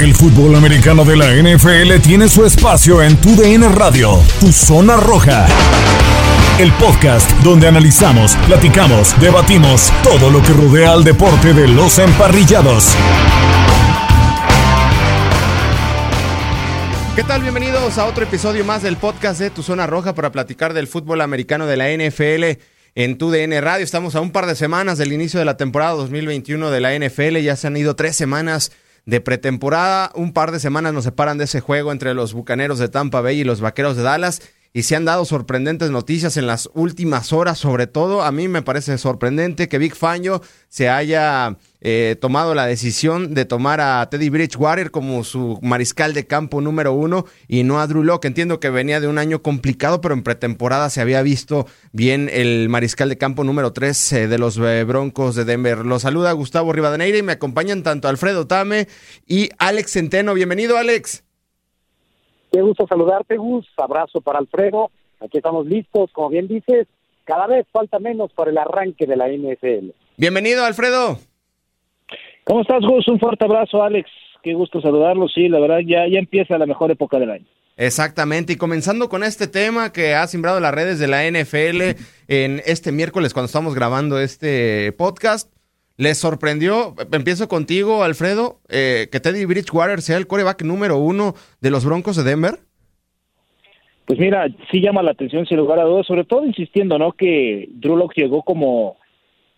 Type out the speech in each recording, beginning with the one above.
El fútbol americano de la NFL tiene su espacio en Tu DN Radio, Tu Zona Roja. El podcast donde analizamos, platicamos, debatimos todo lo que rodea al deporte de los emparrillados. ¿Qué tal? Bienvenidos a otro episodio más del podcast de Tu Zona Roja para platicar del fútbol americano de la NFL en tu DN Radio. Estamos a un par de semanas del inicio de la temporada 2021 de la NFL. Ya se han ido tres semanas de pretemporada. Un par de semanas nos separan de ese juego entre los Bucaneros de Tampa Bay y los Vaqueros de Dallas. Y se han dado sorprendentes noticias en las últimas horas, sobre todo a mí me parece sorprendente que Big Fangio se haya eh, tomado la decisión de tomar a Teddy Bridgewater como su mariscal de campo número uno y no a Drew Locke. Entiendo que venía de un año complicado, pero en pretemporada se había visto bien el mariscal de campo número tres eh, de los eh, Broncos de Denver. Los saluda Gustavo Rivadeneira y me acompañan tanto Alfredo Tame y Alex Centeno. Bienvenido, Alex. Qué gusto saludarte, Gus. Abrazo para Alfredo. Aquí estamos listos, como bien dices. Cada vez falta menos para el arranque de la NFL. Bienvenido, Alfredo. ¿Cómo estás, Gus? Un fuerte abrazo, Alex. Qué gusto saludarlo. Sí, la verdad, ya, ya empieza la mejor época del año. Exactamente, y comenzando con este tema que ha simbrado las redes de la NFL en este miércoles cuando estamos grabando este podcast, ¿Les sorprendió, empiezo contigo, Alfredo, eh, que Teddy Bridgewater sea el coreback número uno de los Broncos de Denver? Pues mira, sí llama la atención sin lugar a dudas, sobre todo insistiendo, ¿no? Que Drew Locke llegó como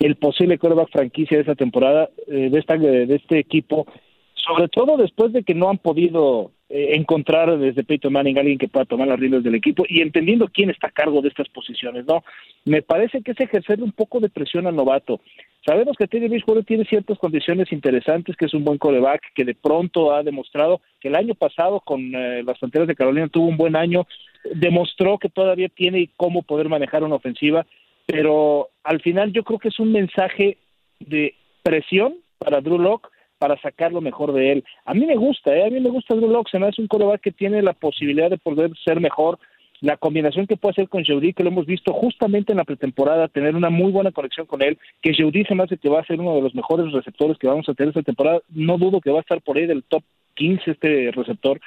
el posible coreback franquicia de esta temporada, eh, de, de este equipo, sobre todo después de que no han podido eh, encontrar desde Peyton Manning alguien que pueda tomar las riendas del equipo y entendiendo quién está a cargo de estas posiciones, ¿no? Me parece que es ejercer un poco de presión al novato. Sabemos que Teddy Bridgewater tiene ciertas condiciones interesantes, que es un buen coreback, que de pronto ha demostrado que el año pasado con eh, las fronteras de Carolina tuvo un buen año, demostró que todavía tiene cómo poder manejar una ofensiva, pero al final yo creo que es un mensaje de presión para Drew Locke para sacar lo mejor de él. A mí me gusta, ¿eh? a mí me gusta Drew Locke, se me hace un coreback que tiene la posibilidad de poder ser mejor, la combinación que puede hacer con Jeudy, que lo hemos visto justamente en la pretemporada, tener una muy buena conexión con él, que Jeudy se me hace que va a ser uno de los mejores receptores que vamos a tener esta temporada, no dudo que va a estar por ahí del top 15 este receptor,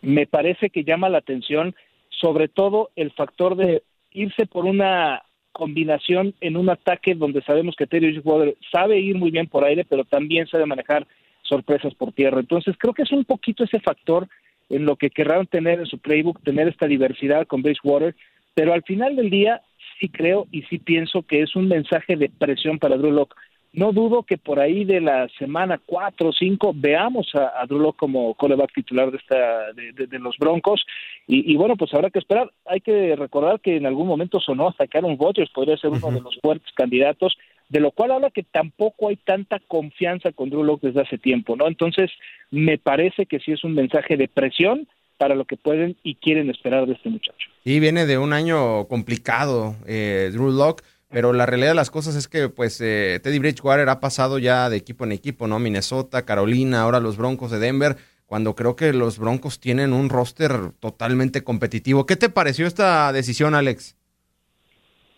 me parece que llama la atención sobre todo el factor de irse por una combinación en un ataque donde sabemos que Terry Bridgewater sabe ir muy bien por aire, pero también sabe manejar sorpresas por tierra. Entonces, creo que es un poquito ese factor en lo que querrán tener en su playbook, tener esta diversidad con Bridgewater, pero al final del día sí creo y sí pienso que es un mensaje de presión para Drew Locke. No dudo que por ahí de la semana 4 o 5 veamos a, a Drew como coreback titular de, esta, de, los Broncos. Y, bueno, pues habrá que esperar. Hay que recordar que en algún momento sonó hasta Aaron Rodgers podría ser uno de los fuertes candidatos, de lo cual habla que tampoco hay tanta confianza con Drew Locke desde hace tiempo, ¿no? Entonces, me parece que sí es un mensaje de presión para lo que pueden y quieren esperar de este muchacho. Y viene de un año complicado, eh, Drew Locke pero la realidad de las cosas es que pues eh, Teddy Bridgewater ha pasado ya de equipo en equipo, ¿no? Minnesota, Carolina, ahora los Broncos de Denver, cuando creo que los Broncos tienen un roster totalmente competitivo. ¿Qué te pareció esta decisión, Alex?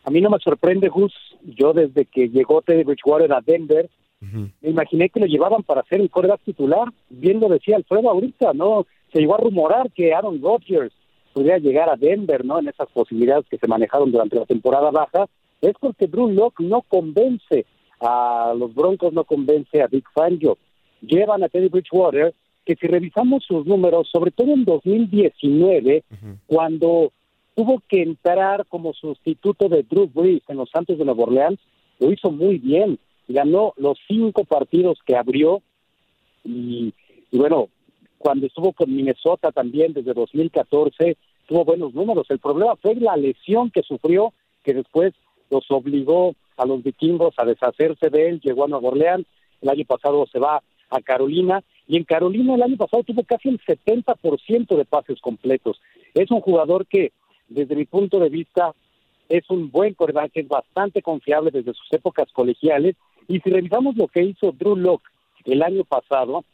A mí no me sorprende, Gus. Yo desde que llegó Teddy Bridgewater a Denver, me imaginé que lo llevaban para ser el coreback titular. Bien lo decía Alfredo ahorita, ¿no? Se llegó a rumorar que Aaron Rodgers podría llegar a Denver, ¿no? En esas posibilidades que se manejaron durante la temporada baja es porque Drew Locke no convence a los Broncos, no convence a Big Fangio. Llevan a Teddy Bridgewater, que si revisamos sus números, sobre todo en 2019, cuando tuvo que entrar como sustituto de Drew Brees en los Santos de Nueva Orleans, lo hizo muy bien. Ganó los cinco partidos que abrió y, bueno, cuando estuvo con Minnesota también desde 2014, tuvo buenos números. El problema fue la lesión que sufrió, que después los obligó a los vikingos a deshacerse de él, llegó a Nueva Orleans, el año pasado se va a Carolina y en Carolina el año pasado tuvo casi el 70% de pases completos. Es un jugador que, desde mi punto de vista, es un buen quarterback, es bastante confiable desde sus épocas colegiales. Y si revisamos lo que hizo Drew Locke el año pasado,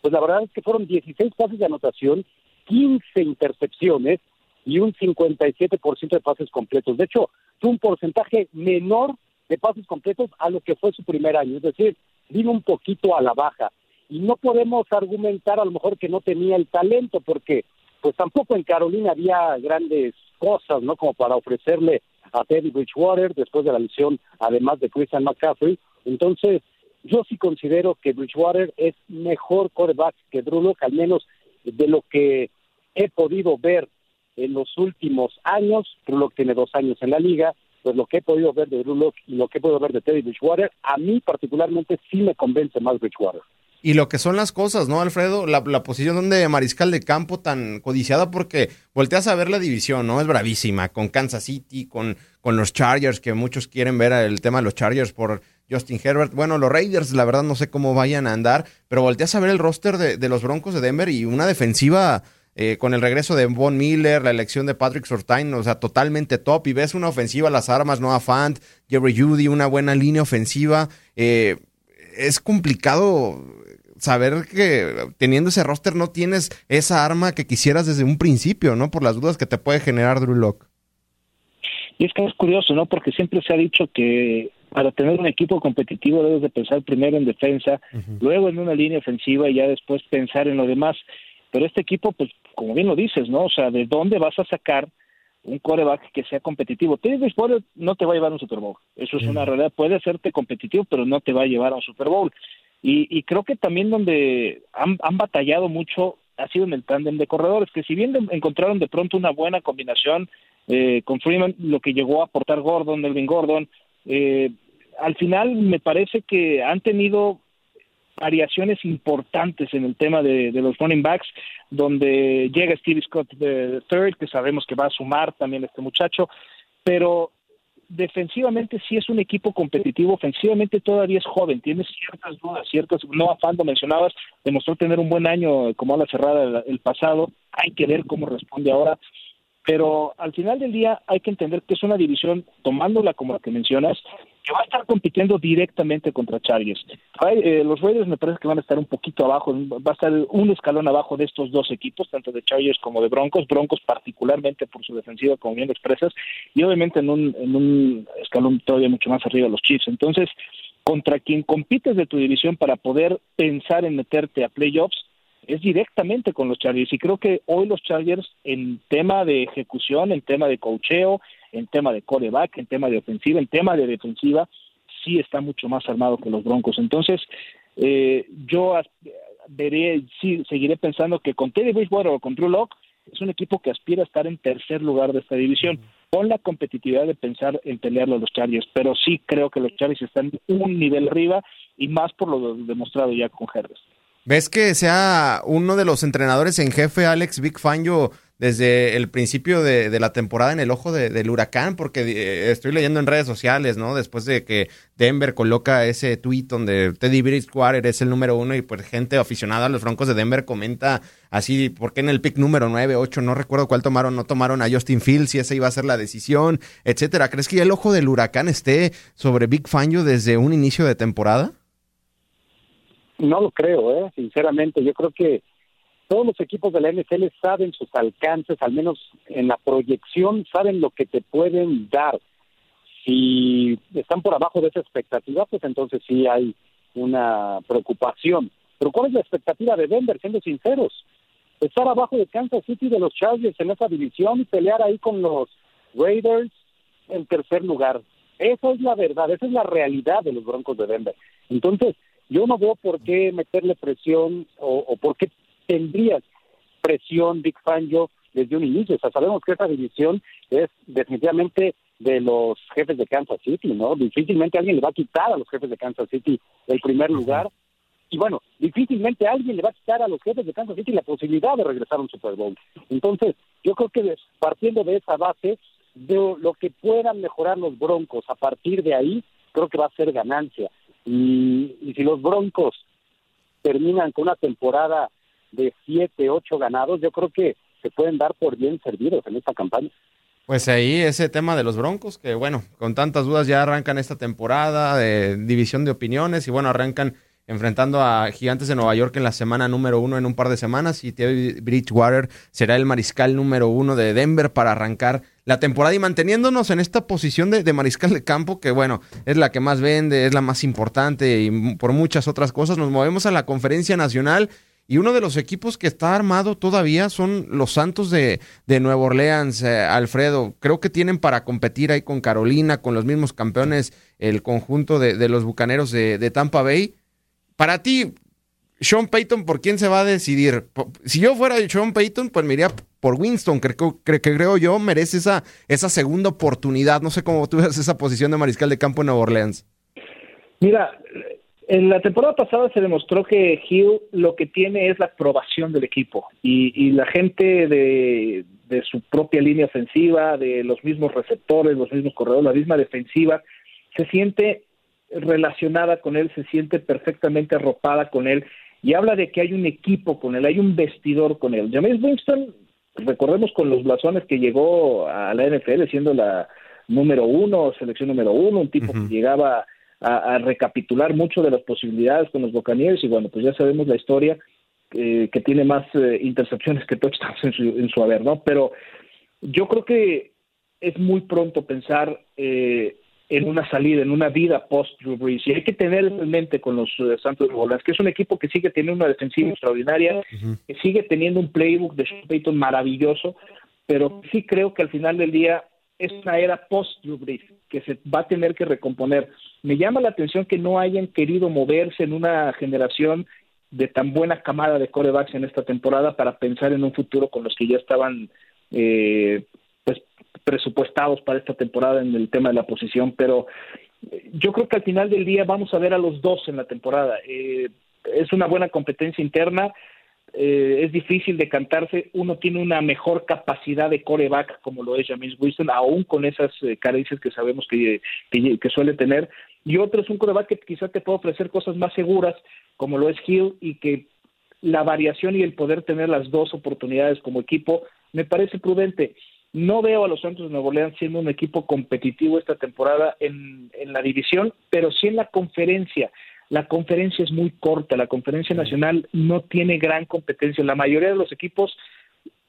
pues la verdad es que fueron 16 pases de anotación, 15 intercepciones y un 57% de pases completos. De hecho, fue un porcentaje menor de pases completos a lo que fue su primer año. Es decir, vino un poquito a la baja. Y no podemos argumentar a lo mejor que no tenía el talento, porque pues tampoco en Carolina había grandes cosas, ¿no? Como para ofrecerle a Teddy Bridgewater después de la lesión, además de Christian McCaffrey. Entonces, yo sí considero que Bridgewater es mejor quarterback que Drew Locke, al menos de lo que he podido ver en los últimos años. Drew Locke tiene dos años en la liga, pues lo que he podido ver de Drew Locke y lo que he podido ver de Teddy Bridgewater, a mí particularmente sí me convence más Bridgewater. Y lo que son las cosas, ¿no, Alfredo? La, posición de mariscal de campo tan codiciada porque volteas a ver la división, ¿no? Es bravísima, con Kansas City, con, con los Chargers, que muchos quieren ver el tema de los Chargers por Justin Herbert. Bueno, los Raiders, la verdad no sé cómo vayan a andar, pero volteas a ver el roster de, de los Broncos de Denver y una defensiva eh, con el regreso de Von Miller, la elección de Patrick Sortain, o sea, totalmente top. Y ves una ofensiva, las armas, Noah Fant, Jerry Judy, una buena línea ofensiva. Eh, es complicado saber que teniendo ese roster no tienes esa arma que quisieras desde un principio, ¿no? Por las dudas que te puede generar Drew Locke. Y es que es curioso, ¿no? Porque siempre se ha dicho que para tener un equipo competitivo debes de pensar primero en defensa, luego en una línea ofensiva y ya después pensar en lo demás. Pero este equipo, pues como bien lo dices, ¿no? O sea, ¿de dónde vas a sacar un coreback que sea competitivo? Teddy Bridgewater no te va a llevar a un Super Bowl. Eso es una realidad. Puede hacerte competitivo, pero no te va a llevar a un Super Bowl. Y, creo que también donde han, batallado mucho ha sido en el tándem de corredores, que si bien encontraron de pronto una buena combinación eh, con Freeman, lo que llegó a aportar Gordon, Melvin Gordon, eh, al final me parece que han tenido variaciones importantes en el tema de, los running backs, donde llega Steve Scott de third, que sabemos que va a sumar también este muchacho, pero defensivamente sí es un equipo competitivo, ofensivamente todavía es joven, tiene ciertas dudas, ciertas, no afando mencionabas, demostró tener un buen año como a la cerrada el pasado, hay que ver cómo responde ahora, pero al final del día hay que entender que es una división, tomándola como la que mencionas, que va a estar compitiendo directamente contra Chargers. Eh, los Raiders me parece que van a estar un poquito abajo, va a estar un escalón abajo de estos dos equipos, tanto de Chargers como de Broncos, Broncos particularmente por su defensiva, como bien expresas, y obviamente en un, en un escalón todavía mucho más arriba los Chiefs. Entonces, contra quien compites de tu división para poder pensar en meterte a playoffs, es directamente con los Chargers. Y creo que hoy los Chargers, en tema de ejecución, en tema de cocheo, en tema de coreback, en tema de ofensiva, en tema de defensiva, sí está mucho más armado que los Broncos. Entonces, eh, yo veré, sí, seguiré pensando que con Teddy Bridgewater o con Drew Locke es un equipo que aspira a estar en tercer lugar de esta división, con la competitividad de pensar en pelearlo a los Chargers, pero sí creo que los Chargers están un nivel arriba y más por lo demostrado ya con Herbert. ¿Ves que sea uno de los entrenadores en jefe, Alex Big Fangio, desde el principio de, la temporada en el ojo del huracán? Porque eh, estoy leyendo en redes sociales, ¿no? Después de que Denver coloca ese tweet donde Teddy Bridgewater es el número uno y pues gente aficionada a los Broncos de Denver comenta así, ¿por qué en el pick número 9, 8, no recuerdo cuál tomaron, no tomaron a Justin Fields si esa iba a ser la decisión, etcétera? ¿Crees que el ojo del huracán esté sobre Big Fangio desde un inicio de temporada? No lo creo, ¿eh? sinceramente. Yo creo que todos los equipos de la NFL saben sus alcances, al menos en la proyección, saben lo que te pueden dar. Si están por abajo de esa expectativa, pues entonces sí hay una preocupación. Pero ¿cuál es la expectativa de Denver, siendo sinceros? Estar abajo de Kansas City de los Chargers en esa división y pelear ahí con los Raiders en tercer lugar. Esa es la verdad, esa es la realidad de los Broncos de Denver. Entonces, yo no veo por qué meterle presión o, por qué tendrías presión Big Fangio desde un inicio. O sea, sabemos que esta división es definitivamente de los jefes de Kansas City, ¿no? Difícilmente alguien le va a quitar a los jefes de Kansas City el primer lugar. Y bueno, difícilmente alguien le va a quitar a los jefes de Kansas City la posibilidad de regresar a un Super Bowl. Entonces, yo creo que partiendo de esa base, de lo que puedan mejorar los Broncos a partir de ahí, creo que va a ser ganancia. Y, si los Broncos terminan con una temporada de siete, ocho ganados, yo creo que se pueden dar por bien servidos en esta campaña. Pues ahí ese tema de los Broncos, que bueno, con tantas dudas ya arrancan esta temporada de división de opiniones y bueno, arrancan enfrentando a Gigantes de Nueva York en la semana número uno en un par de semanas y Teddy Bridgewater será el mariscal número uno de Denver para arrancar la temporada y manteniéndonos en esta posición de, mariscal de campo que bueno, es la que más vende, es la más importante y por muchas otras cosas nos movemos a la conferencia nacional y uno de los equipos que está armado todavía son los Santos de, de Nueva Orleans, eh, Alfredo. Creo que tienen para competir ahí con Carolina, con los mismos campeones, el conjunto de, de los Bucaneros de, de Tampa Bay para ti, Sean Payton, ¿por quién se va a decidir? Si yo fuera Sean Payton, pues me iría por Winston, que creo, creo yo merece esa, esa segunda oportunidad. No sé cómo tú esa posición de mariscal de campo en Nueva Orleans. Mira, en la temporada pasada se demostró que Hill lo que tiene es la aprobación del equipo y, la gente de, de, su propia línea ofensiva, de los mismos receptores, los mismos corredores, la misma defensiva, se siente relacionada con él, se siente perfectamente arropada con él y habla de que hay un equipo con él, hay un vestidor con él. James Winston, recordemos con los blasones que llegó a la NFL siendo la número uno, selección número uno, un tipo que llegaba a, recapitular mucho de las posibilidades con los Buccaneers y bueno, pues ya sabemos la historia eh, que tiene más eh, intercepciones que touchdowns en su, en su haber, ¿no? Pero yo creo que es muy pronto pensar eh, en una salida, en una vida post Drew Brees. Y hay que tener en mente con los eh, Santos de Orleans que es un equipo que sigue teniendo una defensiva extraordinaria, que sigue teniendo un playbook de Sean Payton maravilloso, pero sí creo que al final del día es una era post Drew Brees que se va a tener que recomponer. Me llama la atención que no hayan querido moverse en una generación de tan buena camada de corebacks en esta temporada para pensar en un futuro con los que ya estaban eh, pues presupuestados para esta temporada en el tema de la posición, pero eh, yo creo que al final del día vamos a ver a los dos en la temporada. Eh, es una buena competencia interna, eh, es difícil de cantarse, uno tiene una mejor capacidad de coreback como lo es James Winston, aún con esas carencias que sabemos que, que, suele tener, y otro es un coreback que quizás te puede ofrecer cosas más seguras como lo es Hill y que la variación y el poder tener las dos oportunidades como equipo me parece prudente. No veo a los Santos de Nuevo Orleans siendo un equipo competitivo esta temporada en, la división, pero sí en la conferencia. La conferencia es muy corta, la conferencia nacional no tiene gran competencia. La mayoría de los equipos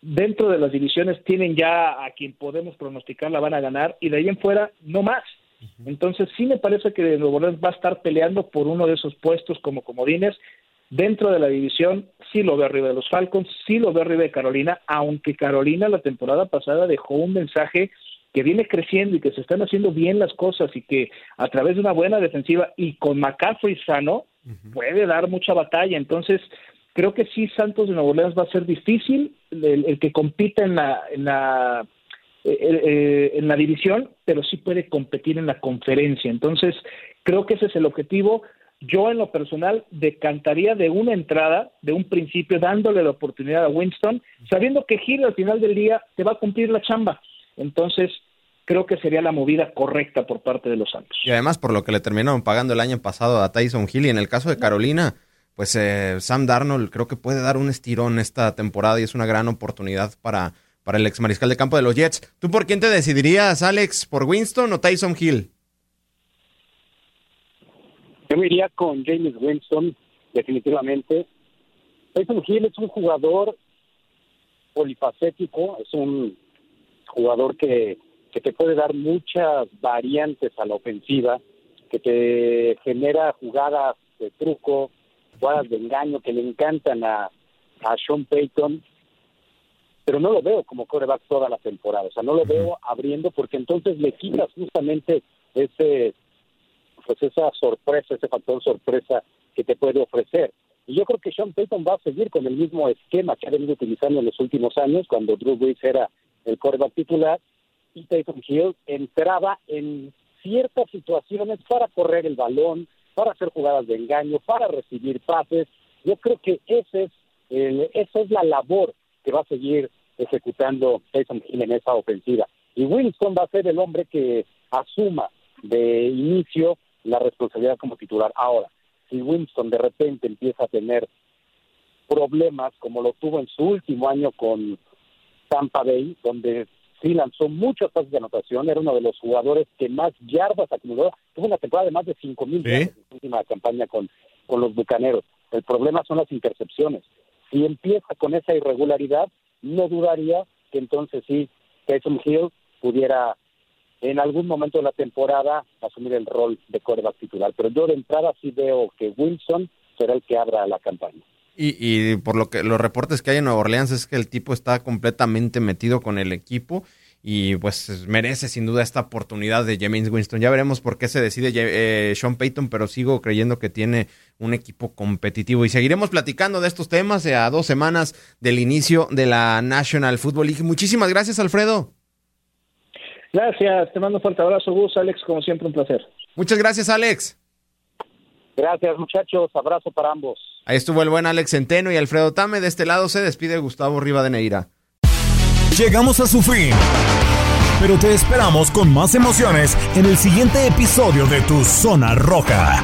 dentro de las divisiones tienen ya a quien podemos pronosticar la van a ganar y de ahí en fuera no más. Entonces sí me parece que Nuevo Orleans va a estar peleando por uno de esos puestos como comodines Dentro de la división sí lo veo arriba de los Falcons, sí lo veo arriba de Carolina, aunque Carolina la temporada pasada dejó un mensaje que viene creciendo y que se están haciendo bien las cosas y que a través de una buena defensiva y con McCaffrey sano puede dar mucha batalla. Entonces, creo que sí Santos de Nuevo Orleans va a ser difícil el, que compita en la en la eh, eh, en la división, pero sí puede competir en la conferencia. Entonces, creo que ese es el objetivo. Yo en lo personal decantaría de una entrada, de un principio, dándole la oportunidad a Winston, sabiendo que Gil al final del día te va a cumplir la chamba. Entonces, creo que sería la movida correcta por parte de los Santos. Y además, por lo que le terminaron pagando el año pasado a Tyson Hill, y en el caso de Carolina, pues eh, Sam Darnold creo que puede dar un estirón esta temporada y es una gran oportunidad para, para el ex mariscal de campo de los Jets. ¿Tú por quién te decidirías, Alex? ¿Por Winston o Tyson Hill? Yo me iría con James Winston, definitivamente. Tyson Hill es un jugador polifacético, es un jugador que, que te puede dar muchas variantes a la ofensiva, que te genera jugadas de truco, jugadas de engaño que le encantan a, a Sean Payton, pero no lo veo como coreback toda la temporada, o sea, no lo veo abriendo porque entonces le quitas justamente ese pues esa sorpresa, ese factor sorpresa que te puede ofrecer. Y yo creo que Sean Payton va a seguir con el mismo esquema que ha venido utilizando en los últimos años, cuando Drew Brees era el quarterback titular, y Payton Hill entraba en ciertas situaciones para correr el balón, para hacer jugadas de engaño, para recibir pases. Yo creo que ese es esa es la labor que va a seguir ejecutando Tyson Hill en esa ofensiva. Y Winston va a ser el hombre que asuma de inicio la responsabilidad como titular. Ahora, si Winston de repente empieza a tener problemas como lo tuvo en su último año con Tampa Bay, donde sí lanzó muchos pases de anotación, era uno de los jugadores que más yardas acumuló, tuvo una temporada de más de 5 mil yardas en su última campaña con, con los Bucaneros. El problema son las intercepciones. Si empieza con esa irregularidad, no dudaría que entonces sí, Tyson Hill pudiera en algún momento de la temporada asumir el rol de quarterback titular. Pero yo de entrada sí veo que Wilson será el que abra la campaña. Y, y, por lo que los reportes que hay en Nueva Orleans es que el tipo está completamente metido con el equipo y pues merece sin duda esta oportunidad de James Winston. Ya veremos por qué se decide eh, Sean Payton, pero sigo creyendo que tiene un equipo competitivo y seguiremos platicando de estos temas a dos semanas del inicio de la National Football League. Muchísimas gracias, Alfredo. Gracias, te mando un fuerte abrazo, Gus, Alex, como siempre un placer. Muchas gracias, Alex. Gracias, muchachos. Abrazo para ambos. Ahí estuvo el buen Alex Centeno y Alfredo Tame. De este lado se despide Gustavo Rivadeneira. Llegamos a su fin. Pero te esperamos con más emociones en el siguiente episodio de Tu Zona Roja.